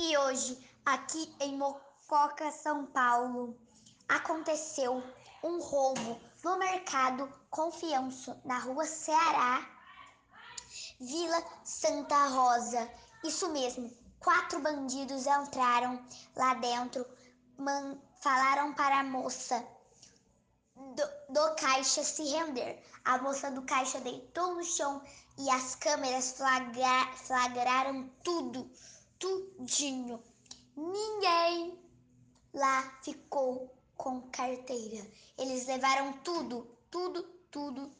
E hoje, aqui em Mococa, São Paulo, aconteceu um roubo no mercado Confiança, na rua Ceará, Vila Santa Rosa. Isso mesmo, quatro bandidos entraram lá dentro, falaram para a moça do, do, caixa se render. A moça do caixa deitou no chão e as câmeras flagra, flagraram tudo tudinho. Ninguém lá ficou com carteira. Eles levaram tudo, tudo, tudo,